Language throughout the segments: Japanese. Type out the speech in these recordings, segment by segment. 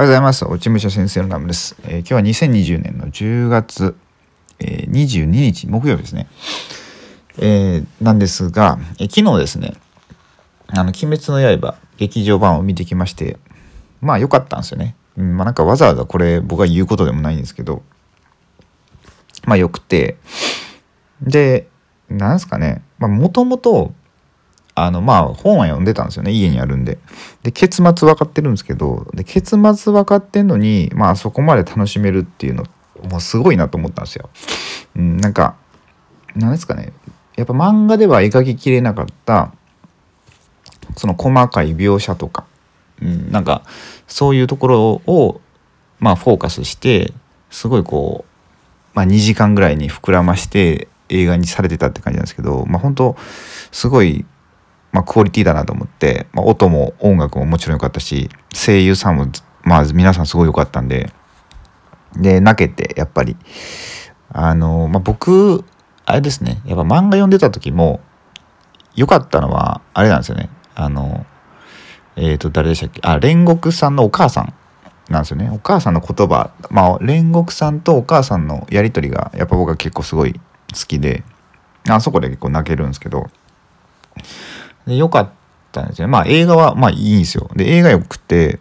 おはようございます。落ち武者先生のナムです、えー、今日は2020年の10月、えー、22日木曜日ですね。えー、なんですが、え昨日ですね、あの、鬼滅の刃劇場版を見てきまして、まあ良かったんですよね。うん、まあなんかわざわざこれ僕が言うことでもないんですけど、まあ良くて、で、なんですかね、まあもともと、あのまあ本は読んでたんですよね家にあるんで。で結末分かってるんですけどで結末分かってんのにまあそこまで楽しめるっていうのもうすごいなと思ったんですよ。うん、なんかなんですかねやっぱ漫画では描ききれなかったその細かい描写とか、うん、なんかそういうところをまあフォーカスしてすごいこう、まあ、2時間ぐらいに膨らまして映画にされてたって感じなんですけどまあ本当すごいまあ、クオリティだなと思って、まあ、音も音楽ももちろん良かったし声優さんもまあ皆さんすごい良かったんでで泣けてやっぱり。あの、まあ、僕あれですねやっぱ漫画読んでた時も良かったのはあれなんですよね。あのえっ、ー、と誰でしたっけ？あ煉獄さんのお母さんなんですよね。お母さんの言葉まあ煉獄さんとお母さんのやり取りがやっぱ僕は結構すごい好きであそこで結構泣けるんですけどで、良かったんですよね。まあ映画はまあいいんですよ。で、映画良くて、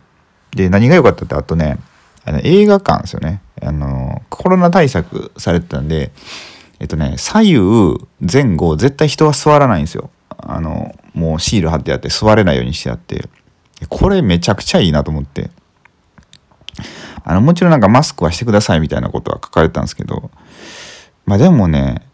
で、何が良かったって、あとね、あの映画館ですよね。あの、コロナ対策されてたんで、えっとね、左右前後絶対人は座らないんですよ。あの、もうシール貼ってあって座れないようにしてあって。これめちゃくちゃいいなと思って。あの、もちろんなんかマスクはしてくださいみたいなことは書かれたんですけど、まあでもね、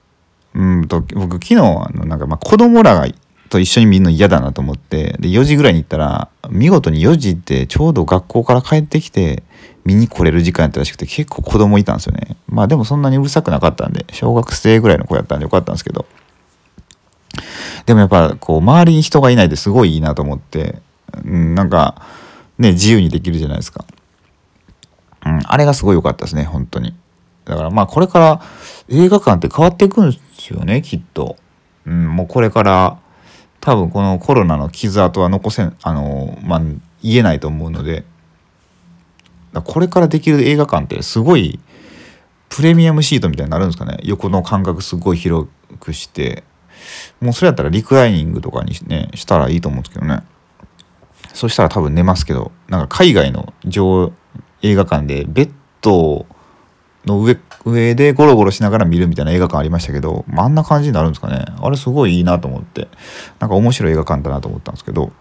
うんと、僕昨日、あの、なんかまあ子供らがと一緒に見るの嫌だなと思ってで4時ぐらいに行ったら見事に4時ってちょうど学校から帰ってきて見に来れる時間やったらしくて結構子供いたんですよね。まあでもそんなにうるさくなかったんで小学生ぐらいの子やったんでよかったんですけど。でもやっぱこう周りに人がいないですごいいいなと思って、うん、なんかね自由にできるじゃないですか、うん、あれがすごい良かったですね本当に。だからまあこれから映画館って変わっていくんですよねきっと、うん、もうこれから多分このコロナの傷跡は残せんあのまあ言えないと思うのでこれからできる映画館ってすごいプレミアムシートみたいになるんですかね。横の間隔すごい広くしてもうそれやったらリクライニングとかにねしたらいいと思うんですけどね。そしたら多分寝ますけどなんか海外の上映画館でベッドをの上上でゴロゴロしながら見るみたいな映画館ありましたけど、まあ、あんな感じになるんですかね。あれすごいいいなと思って。なんか面白い映画館だなと思ったんですけど。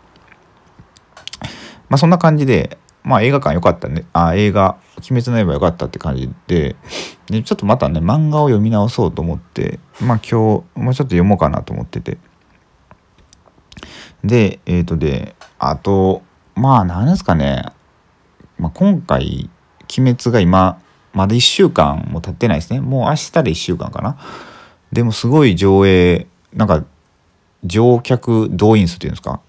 まあそんな感じでまあ映画館良かったね。あ映画「鬼滅の刃」良かったって感じで。でちょっとまたね漫画を読み直そうと思ってまあ今日、まあ、ちょっと読もうかなと思ってて。でえっ、ー、とであとまあ何ですかね、まあ、今回「鬼滅」が今まだ1週間も経ってないですね。もう明日で1週間かな。でもすごい上映なんか乗客動員数っていうんですか。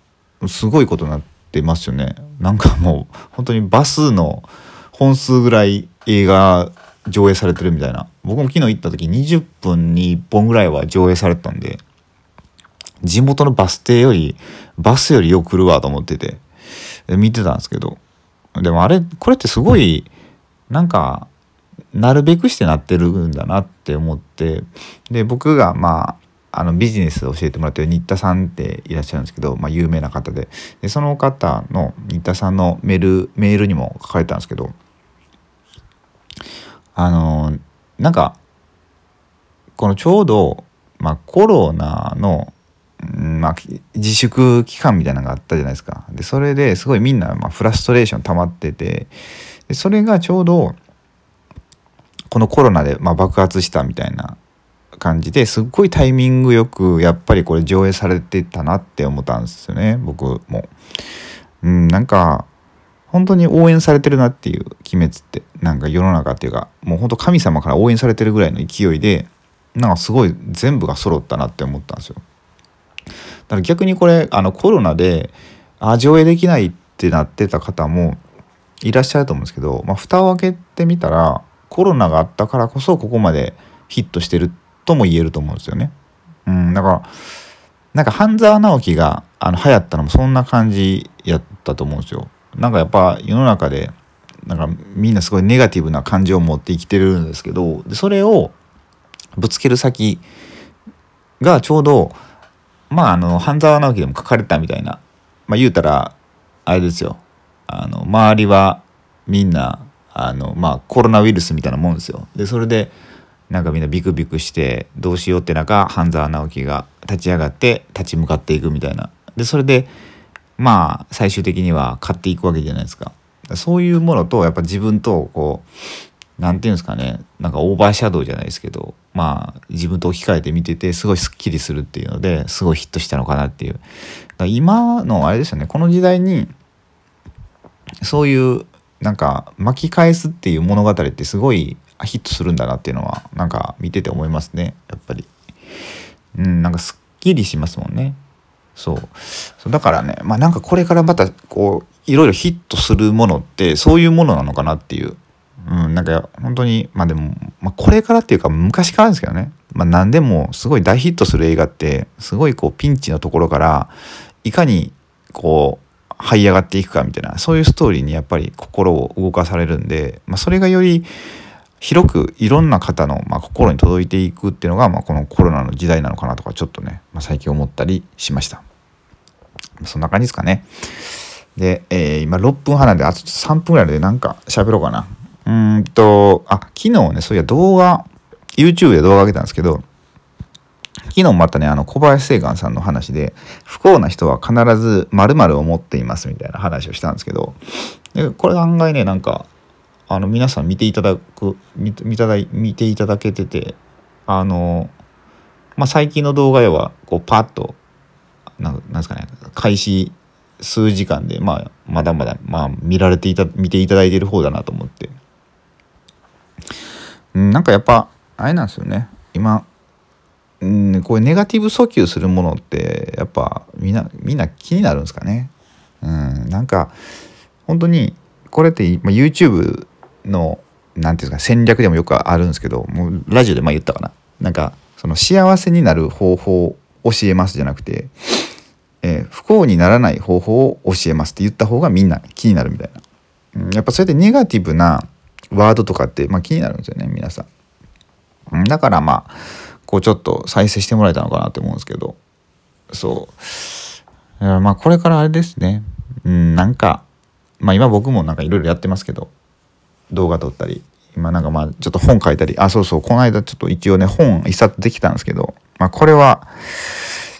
すごいことになってますよね。なんかもう本当にバスの本数ぐらい映画上映されてるみたいな。僕も昨日行った時20分に1本ぐらいは上映されてたんで地元のバス停よりバスよりよく来るわと思ってて見てたんですけど。でもあれこれってすごいなんかなるべくしてなってるんだなって思ってで僕がまああのビジネス教えてもらってる新田さんっていらっしゃるんですけど、まあ、有名な方で。でその方の新田さんのメールメールにも書かれたんですけどあのなんかこのちょうど、まあ、コロナの、まあ、自粛期間みたいなのがあったじゃないですか。でそれですごいみんな、まあ、フラストレーション溜まっててでそれがちょうどこのコロナでま爆発したみたいな感じですっごいタイミングよくやっぱりこれ上映されてたなって思ったんですよね僕も。うんなんか本当に応援されてるなっていう「鬼滅」ってなんか世の中っていうかもう本当神様から応援されてるぐらいの勢いでなんかすごい全部が揃ったなって思ったんですよ。だから逆にこれあのコロナであ上映できないってなってた方もいらっしゃると思うんですけど、まあ、蓋を開けてみたらコロナがあったからこそここまでヒットしてるとも言えると思うんですよね。うん、だからなんか半沢直樹があの流行ったのもそんな感じやったと思うんですよ。なんかやっぱ世の中でなんかみんなすごいネガティブな感情を持って生きてるんですけどでそれをぶつける先がちょうどまああの半沢直樹でも書かれたみたいなまあ言うたらあれですよあの周りはみんなあのまあコロナウイルスみたいなもんですよ。でそれでなんかみんなビクビクしてどうしようって中半沢直樹が立ち上がって立ち向かっていくみたいな。でそれでまあ最終的には勝っていくわけじゃないですか。そういうものとやっぱ自分とこう何て言うんですかねなんかオーバーシャドウじゃないですけどまあ自分と置き換えて見ててすごいすっきりするっていうのですごいヒットしたのかなっていう今のあれですよねこの時代にそういうなんか巻き返すっていう物語ってすごいヒットするんだなっていうのはなんか見てて思いますねやっぱり。うんなんかすっきりしますもんね。そう。だからねまあなんかこれからまたこういろいろヒットするものってそういうものなのかなっていう。うん、なんか本当にまあでも、まあ、これからっていうか昔からですけどね、まあ、何でもすごい大ヒットする映画ってすごいこうピンチのところからいかにこう這い上がっていくかみたいなそういうストーリーにやっぱり心を動かされるんで、まあ、それがより広くいろんな方の、まあ、心に届いていくっていうのが、まあ、このコロナの時代なのかなとかちょっとね、まあ、最近思ったりしました。そんな感じですかね。で、えー、今6分半なんであと3分ぐらいでなんか喋ろうかな。うんと、あ、昨日ね、そういや動画、YouTube で動画上げたんですけど、昨日またね、あの小林正観さんの話で、不幸な人は必ず〇〇を持っていますみたいな話をしたんですけど、でこれ案外ね、なんか、あの皆さん見ていただく、見ただ見ていただけてて、あの、まあ、最近の動画では、こう、パッと、なんですかね、開始数時間で、まあ、まだまだ、まあ、見られていた、見ていただいている方だなと思って、なんかやっぱあれなんですよね。今うんこういうネガティブ訴求するものってやっぱみんなみんな気になるんですかね。うんなんか本当にこれって、まあ、YouTube の何ていうんですか戦略でもよくあるんですけどもうラジオでまあ言ったかな。なんかその幸せになる方法を教えますじゃなくて、えー、不幸にならない方法を教えますって言った方がみんな気になるみたいな、うん、やっぱそれでネガティブなワードとかって、まあ、気になるんですよね皆さん。だからまあこうちょっと再生してもらえたのかなって思うんですけど。そう。まあこれからあれですね。うんなんかまあ今僕もなんかいろいろやってますけど。動画撮ったり今なんかまあちょっと本書いたり。あそうそう。この間ちょっと一応ね本一冊できたんですけど。まあこれは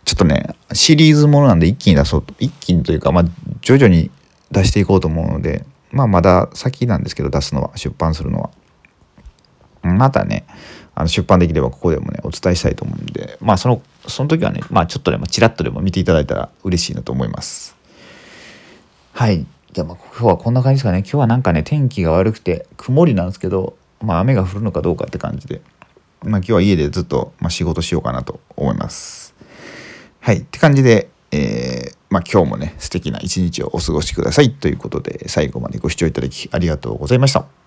ちょっとねシリーズものなんで一気に出そうと。一気にというかまあ徐々に出していこうと思うので。まあまだ先なんですけど出すのは。出版するのは。またねあの出版できればここでもねお伝えしたいと思うんでまあそのその時はねまあちょっとでもちらっとでも見ていただいたら嬉しいなと思います。はい。じゃあまあ今日はこんな感じですかね。今日はなんかね天気が悪くて曇りなんですけどまあ雨が降るのかどうかって感じで。まあ今日は家でずっと、まあ、仕事しようかなと思います。はい。って感じでえー、まあ、今日もね素敵な一日をお過ごしくださいということで最後までご視聴いただきありがとうございました。